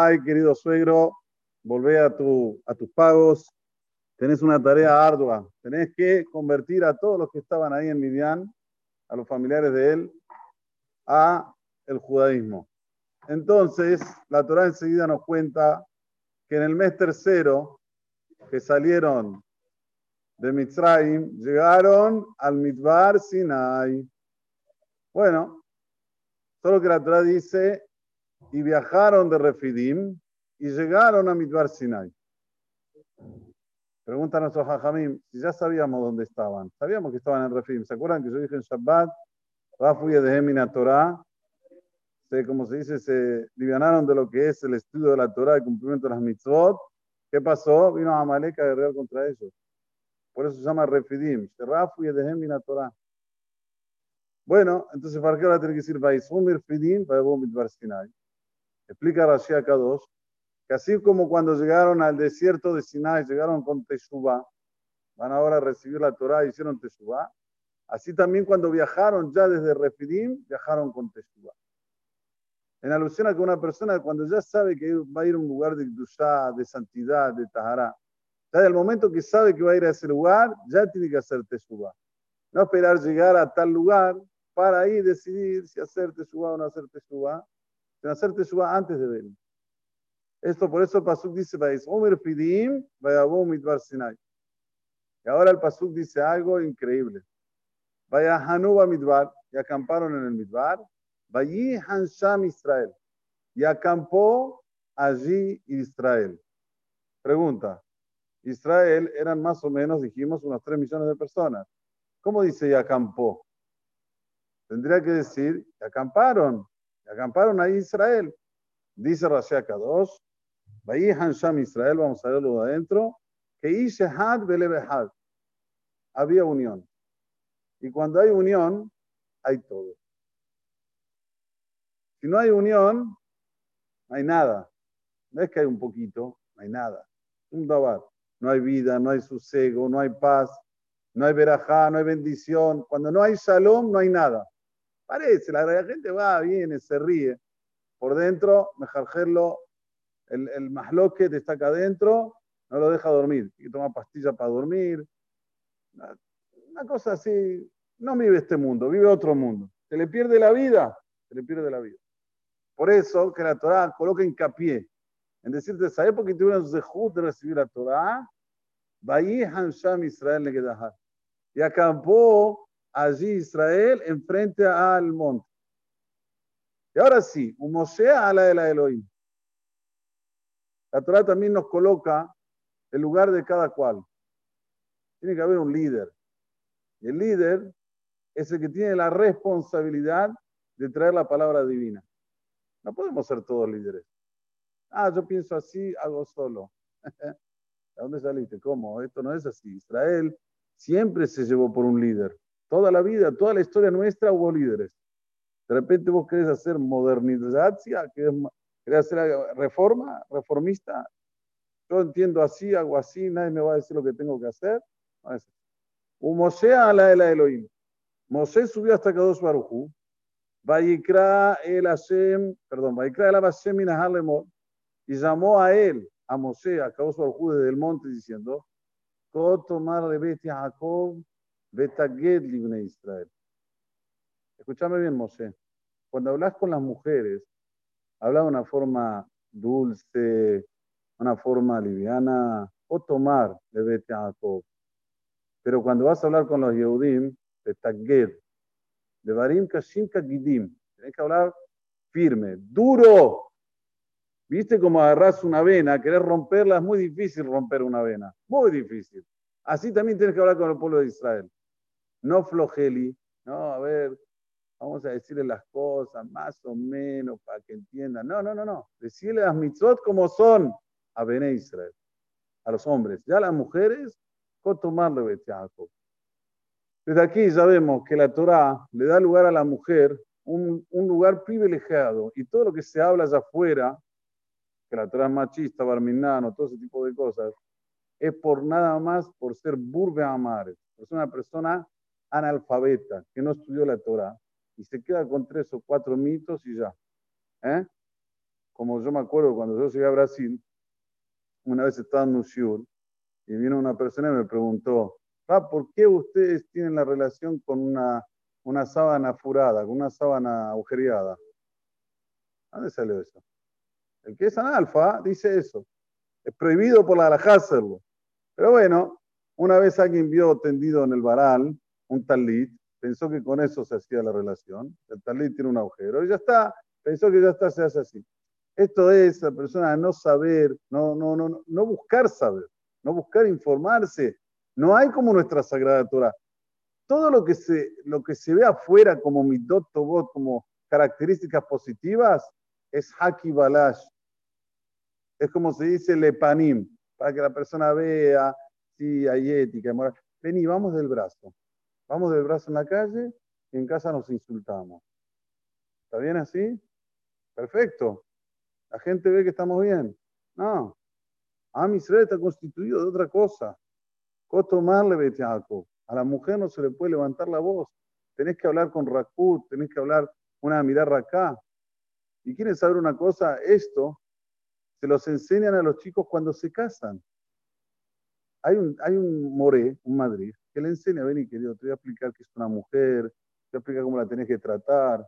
ay, querido suegro, volvé a, tu, a tus pagos, tenés una tarea ardua, tenés que convertir a todos los que estaban ahí en Midian, a los familiares de él, a el judaísmo. Entonces, la Torah enseguida nos cuenta que en el mes tercero, que salieron de Mitzrayim, llegaron al Midbar Sinai. Bueno, solo que la Torah dice, y viajaron de Refidim y llegaron a Midbar Sinai. Pregunta a nuestro Jajamim, si ya sabíamos dónde estaban. Sabíamos que estaban en Refidim. ¿Se acuerdan que yo dije en Shabbat, Rafu y de Torah, se, como se dice, se livianaron de lo que es el estudio de la Torah, el cumplimiento de las mitzvot. ¿Qué pasó? Vino Amalek a guerrear contra ellos. Por eso se llama Refidim. Rafu y de Torah. Bueno, entonces, ¿para qué ahora tiene que decir Vaisumir Fidim, Midbar Sinai? Explica Rashi K2 que así como cuando llegaron al desierto de Sinai, llegaron con Teshuvah, van ahora a recibir la Torah y hicieron Teshuvah, así también cuando viajaron ya desde Refidim, viajaron con Teshuvah. En alusión a que una persona cuando ya sabe que va a ir a un lugar de Dushá, de santidad, de Tahara, ya el momento que sabe que va a ir a ese lugar, ya tiene que hacer Teshuvah. No esperar llegar a tal lugar para ahí decidir si hacer Teshuvah o no hacer Teshuvah, sino hacer Teshuvah antes de venir. Esto por eso el Pasuk dice, Omer Fidim, Midbar Sinai. Y ahora el Pasuk dice algo increíble. Vaya Hanuba Midbar, y acamparon en el Midbar. Vayi Hansham Israel, y acampó allí Israel. Pregunta, Israel eran más o menos, dijimos, unos 3 millones de personas. ¿Cómo dice y acampó? Tendría que decir, y acamparon, acamparon ahí Israel. Dice Rashi 2, Vayihan Sham Israel, vamos a verlo de adentro, que Ishehad Belebehad. Había unión. Y cuando hay unión, hay todo. Si no hay unión, no hay nada. No es que hay un poquito, no hay nada. Un dabar. No hay vida, no hay sosiego, no hay paz, no hay verajá, no hay bendición. Cuando no hay shalom, no hay nada. Parece, la gente va, viene, se ríe. Por dentro, mejarjerlo el, el masloque está acá adentro, no lo deja dormir. Y toma pastillas para dormir. Una, cosa así. No vive este mundo, vive otro mundo. Se le pierde la vida, se le pierde la vida. Por eso que la Torah coloca hincapié en decirte, ¿sabes por qué tuvieron zehut de recibir la Torah? Israel Y acampó allí Israel enfrente al monte. Y ahora sí, un Moshe a la de la Elohim. La Torah también nos coloca el lugar de cada cual. Tiene que haber un líder. Y el líder es el que tiene la responsabilidad de traer la palabra divina. No podemos ser todos líderes. Ah, yo pienso así, hago solo. ¿De dónde saliste? ¿Cómo? Esto no es así. Israel siempre se llevó por un líder. Toda la vida, toda la historia nuestra hubo líderes. De repente vos querés hacer modernización, ¿Querés hacer reforma, reformista? Yo entiendo así, hago así, nadie me va a decir lo que tengo que hacer. Moshe a la de la Elohim. Moshe subió hasta Kadosh Baruchu. Vayikra el Hashem, perdón, Vayikra el Hashem y llamó a él, a Moshe, a Kadosh Baruchu desde el monte diciendo, tomar rebeti Jacob, betaged libne Israel. Escúchame bien, Moshe. Cuando hablas con las mujeres, habla de una forma dulce, una forma liviana, o tomar de Bete Pero cuando vas a hablar con los Yehudim, de Taged, de Barim Kashim Kagidim, tienes que hablar firme, duro. ¿Viste cómo agarras una vena? Querés romperla, es muy difícil romper una vena, muy difícil. Así también tienes que hablar con el pueblo de Israel. No flojeli, no, a ver, vamos a decirle las cosas más o menos para que entiendan. No, no, no, no. Decirle las mitzvot como son a Bene Israel, a los hombres. Ya las mujeres, con tomarle Jacob. Desde aquí ya vemos que la Torah le da lugar a la mujer un, un, lugar privilegiado y todo lo que se habla allá afuera, que la Torah es machista, barminano, todo ese tipo de cosas, es por nada más por ser burbe amar. Es una persona analfabeta que no estudió la Torah y se queda con tres o cuatro mitos y ya. ¿Eh? como yo me acuerdo cuando yo llegué a Brasil, una vez estaba en un y vino una persona y me preguntó, ¿por qué ustedes tienen la relación con una, una sábana furada, con una sábana agujereada? ¿Dónde salió eso? El que es analfa dice eso. Es prohibido por la alajá hacerlo. Pero bueno, una vez alguien vio tendido en el varal un talit, pensó que con eso se hacía la relación. El talit tiene un agujero y ya está. Pensó que ya está, se hace así. Esto es la persona no saber, no, no, no, no buscar saber, no buscar informarse. No hay como nuestra Sagrada Torah. Todo lo que se, lo que se ve afuera como midot tobot, como características positivas, es haki balash. Es como se dice lepanim, para que la persona vea si hay ética, moral. Vení, vamos del brazo. Vamos del brazo en la calle y en casa nos insultamos. ¿Está bien así? Perfecto. La gente ve que estamos bien. No. Am Israel está constituido de otra cosa. Cotomarle betiaco. A la mujer no se le puede levantar la voz. Tenés que hablar con Rakut, tenés que hablar una mirar acá. Y quieren saber una cosa, esto se los enseñan a los chicos cuando se casan. Hay un, hay un moré, un Madrid, que le enseña, ven y querido, te voy a explicar que es una mujer, te voy a explicar cómo la tenés que tratar.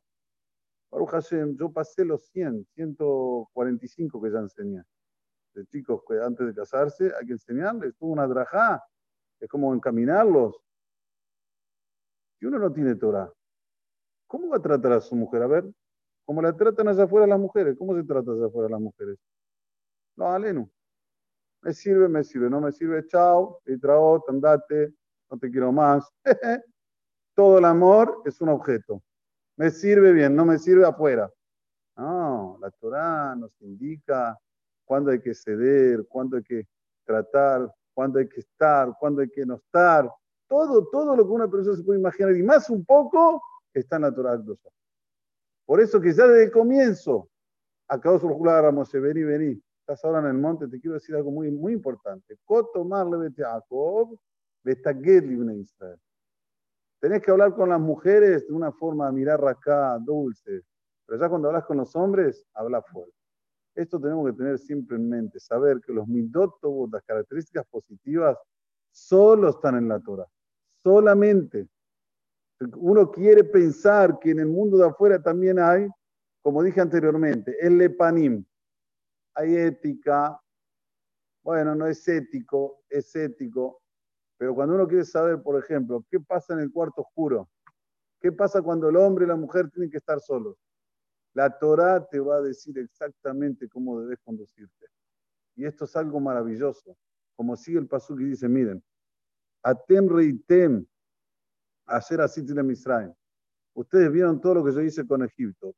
Baruch Hashem, yo pasé los 100, 145 que ya enseñé. De chicos que antes de casarse hay que enseñarles, tuvo una drajá, es como encaminarlos. Si uno no tiene Torah, ¿cómo va a tratar a su mujer? A ver, ¿cómo la tratan allá afuera las mujeres? ¿Cómo se trata allá afuera las mujeres? No, aleno. Me sirve, me sirve, no me sirve, chao, y trao, andate, no te quiero más. Todo el amor es un objeto. Me sirve bien, no me sirve afuera. No, la Torah nos indica cuándo hay que ceder, cuándo hay que tratar, cuándo hay que estar, cuándo hay que no estar. Todo, todo lo que una persona se puede imaginar y más un poco está en la Torah. Por eso que ya desde el comienzo, acá os se vení, vení. Estás ahora en el monte, te quiero decir algo muy, muy importante. Jacob. Tenés que hablar con las mujeres de una forma, mirar acá, dulce. Pero ya cuando hablas con los hombres, habla fuerte. Esto tenemos que tener siempre en mente, saber que los midotobos, las características positivas, solo están en la Torah. Solamente. Uno quiere pensar que en el mundo de afuera también hay, como dije anteriormente, el lepanim. Hay ética. Bueno, no es ético, es ético. Pero cuando uno quiere saber, por ejemplo, qué pasa en el cuarto oscuro, qué pasa cuando el hombre y la mujer tienen que estar solos, la Torah te va a decir exactamente cómo debes conducirte. Y esto es algo maravilloso. Como sigue el paso que dice, miren, Atem reitem, hacer así tiene Misraim. Ustedes vieron todo lo que yo hice con Egipto.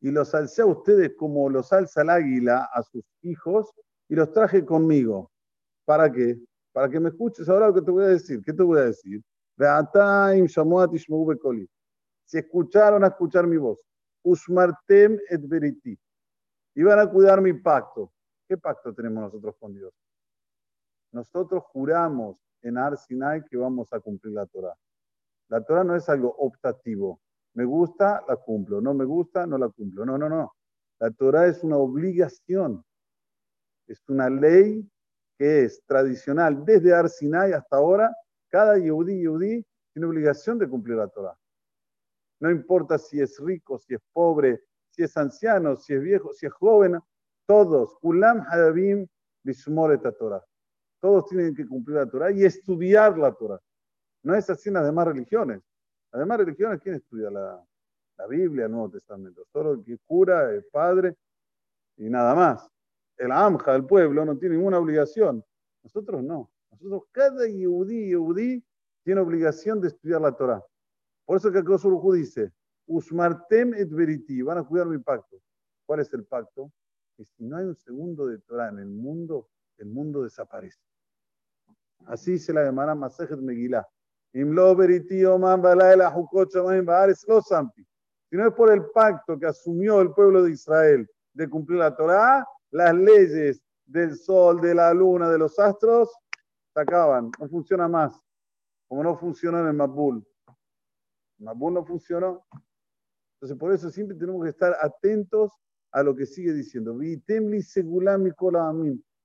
Y los alcé a ustedes como los alza el águila a sus hijos y los traje conmigo. ¿Para qué? Para que me escuches ahora lo que te voy a decir. ¿Qué te voy a decir? Si escucharon a escuchar mi voz. Usmartem et veriti. Iban a cuidar mi pacto. ¿Qué pacto tenemos nosotros con Dios? Nosotros juramos en Ar Sinai que vamos a cumplir la Torah. La Torah no es algo optativo. Me gusta, la cumplo. No me gusta, no la cumplo. No, no, no. La Torah es una obligación. Es una ley que es tradicional desde Arsinai hasta ahora. Cada yudí yudí tiene obligación de cumplir la Torah. No importa si es rico, si es pobre, si es anciano, si es viejo, si es joven, todos, Kulam Hadabim Torah. Todos tienen que cumplir la Torah y estudiar la Torah. No es así en las demás religiones. Las demás religiones, ¿quién estudia la, la Biblia, el Nuevo Testamento? Solo el que cura, el padre y nada más el AMJA, el pueblo, no tiene ninguna obligación. Nosotros no. Nosotros, cada yudí, yudí, tiene obligación de estudiar la Torah. Por eso que el dice, Usmartem et veriti, van a cuidar mi pacto. ¿Cuál es el pacto? Que si no hay un segundo de Torah en el mundo, el mundo desaparece. Así se la llamará Masejet Megillah. Si no es por el pacto que asumió el pueblo de Israel de cumplir la Torah, las leyes del sol, de la luna, de los astros, se acaban, no funciona más, como no funciona en el Mabul. El Mabul no funcionó. Entonces, por eso siempre tenemos que estar atentos a lo que sigue diciendo.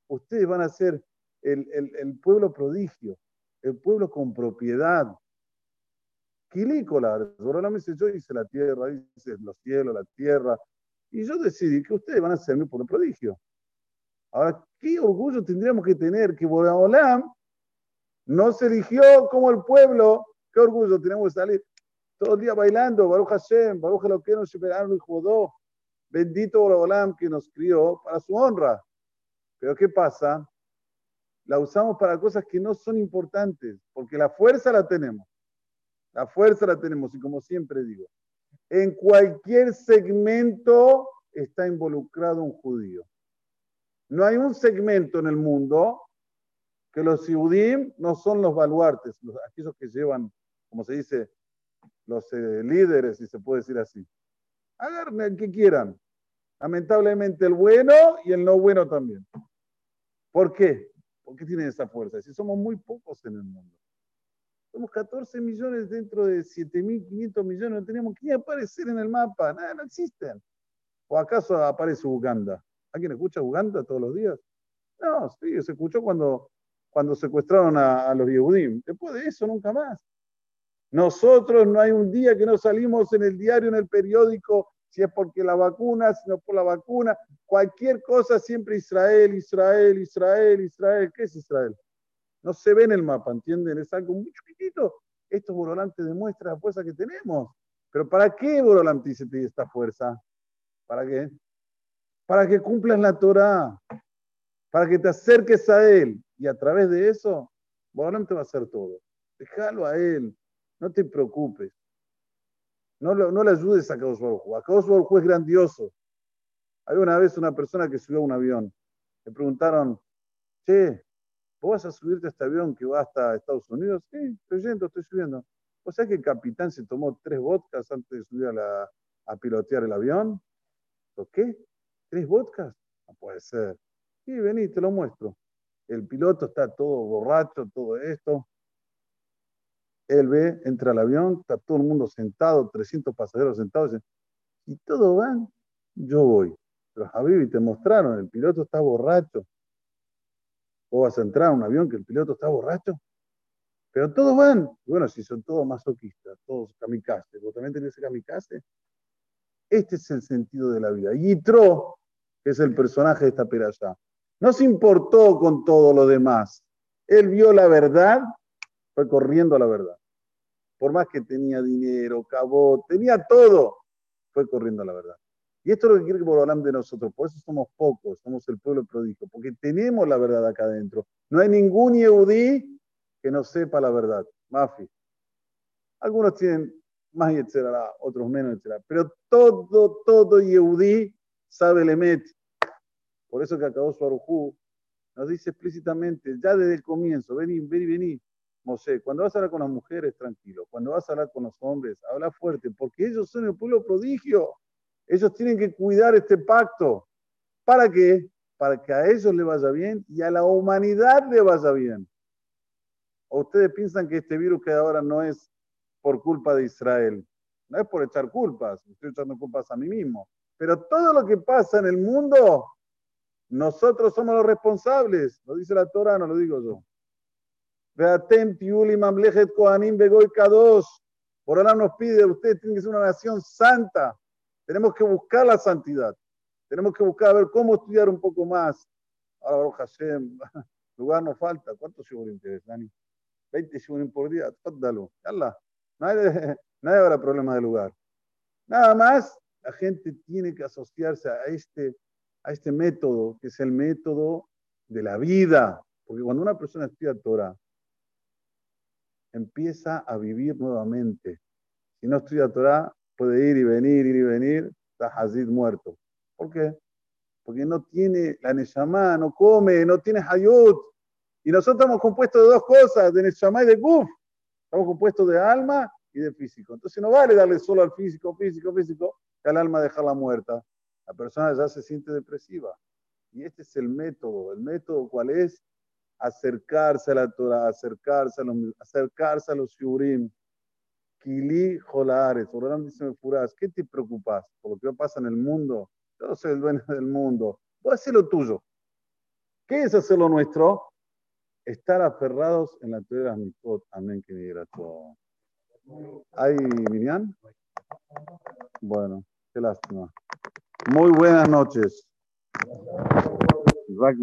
Ustedes van a ser el, el, pueblo prodigio, el pueblo con propiedad. Quilícola, me dice, yo hice la tierra, dice los cielos, la tierra, y yo decidí que ustedes van a ser mi pueblo prodigio. Ahora, ¿qué orgullo tendríamos que tener que Boraholam no se eligió como el pueblo? ¿Qué orgullo tenemos que salir todo el día bailando? Baruch Hashem, Baruch Eloqueno, Sheperanu y Jodó. Bendito Boraholam que nos crió para su honra. Pero ¿qué pasa? La usamos para cosas que no son importantes, porque la fuerza la tenemos. La fuerza la tenemos, y como siempre digo, en cualquier segmento está involucrado un judío. No hay un segmento en el mundo que los Siudim no son los baluartes, los, aquellos que llevan, como se dice, los eh, líderes, si se puede decir así. Agarren el que quieran. Lamentablemente el bueno y el no bueno también. ¿Por qué? ¿Por qué tienen esa fuerza? Si somos muy pocos en el mundo. Somos 14 millones dentro de 7.500 millones. No tenemos que aparecer en el mapa. Nada, no existen. ¿O acaso aparece Uganda? ¿Alguien escucha Uganda todos los días? No, sí, se escuchó cuando, cuando secuestraron a, los Yehudim. Después de eso, nunca más. Nosotros no hay un día que no salimos en el diario, en el periódico, si es porque la vacuna, si no por la vacuna, cualquier cosa, siempre Israel, Israel, Israel, Israel. ¿Qué es Israel? No se ve en el mapa, ¿entienden? Es algo muy chiquitito. Esto Borolante demuestra la fuerza que tenemos. Pero ¿para qué Borolante se te esta fuerza? ¿Para qué? para que cumplas la Torah, para que te acerques a Él. Y a través de eso, bueno, te va a hacer todo. Déjalo a Él, no te preocupes. No, no le ayudes a Kadosh Baruj A Kadosh Baruj es grandioso. Hay una vez una persona que subió a un avión. Le preguntaron, che, ¿vos vas a subirte a este avión que va hasta Estados Unidos? Sí, estoy yendo, estoy subiendo. ¿O sea que el capitán se tomó tres vodkas antes de subir a, pilotear el avión? ¿O qué? ¿Tres vodkas? No puede ser. Sí, vení, te lo muestro. El piloto está todo borracho, todo esto. Él ve, entra al avión, está todo el mundo sentado, 300 pasajeros sentados. Y todos van, yo voy. Pero Javi, te mostraron, el piloto está borracho. O vas a entrar a un avión que el piloto está borracho. Pero todos van. Bueno, si son todos masoquistas, todos kamikaze, ¿vos también tenés kamikaze? Este es el sentido de la vida. Y Tro que es el personaje de esta peralla. No se importó con todo lo demás. Él vio la verdad, fue corriendo a la verdad. Por más que tenía dinero, cabot, tenía todo, fue corriendo a la verdad. Y esto es lo que quiere que Borolam de nosotros. Por eso somos pocos, somos el pueblo prodigio, porque tenemos la verdad acá adentro. No hay ningún Yehudí que no sepa la verdad. Mafi. Algunos tienen más etcétera, otros menos etcétera. Pero todo, todo Yehudí sabe el Emet. Por eso que acabó su Arujú nos dice explícitamente, ya desde el comienzo, vení, vení, vení. Mosé, cuando vas a hablar con las mujeres, tranquilo. Cuando vas a hablar con los hombres, habla fuerte, porque ellos son el pueblo prodigio. Ellos tienen que cuidar este pacto. ¿Para qué? Para que a ellos le vaya bien y a la humanidad le vaya bien. ¿O ustedes piensan que este virus que ahora no es por culpa de Israel? No es por echar culpas, estoy echando culpas a mí mismo. Pero todo lo que pasa en el mundo, nosotros somos los responsables. Lo dice la Torah, no lo digo yo. Tiuli mamlechet kohanim begoy. Por ahora nos pide, usted tiene que ser una nación santa. Tenemos que buscar la santidad. Tenemos que buscar a ver cómo estudiar un poco más. Ahora, Hashem, lugar no falta. ¿Cuántos shiburim tienes, Dani? 20 shiburim por día. Tódalo. Nadie, nadie habrá problema de lugar. Nada más la gente tiene que asociarse a este, a este método, que es el método de la vida. Porque cuando una persona estudia Torah, empieza a vivir nuevamente. Si no estudia Torah, puede ir y venir, ir y venir, está Hazid muerto. ¿Por qué? Porque no tiene la Neshama, no come, no tiene Hayut. Y nosotros estamos compuestos de dos cosas, de Neshama y de Guf. Estamos compuestos de alma y de físico. Entonces no vale darle solo al físico, físico, físico, al alma dejarla muerta, la persona ya se siente depresiva. Y este es el método. ¿El método cuál es? Acercarse a la Torah, acercarse a los, acercarse a los Kili Jolares. Orán dice Furas, ¿qué te preocupas por lo que pasa en el mundo? Yo soy el dueño del mundo. Voy a hacer lo tuyo. ¿Qué es hacer lo nuestro? Estar aferrados en la teoría de las Amén, que me todo. ¿Hay Minian? Bueno, qué lástima. Muy buenas noches. Zak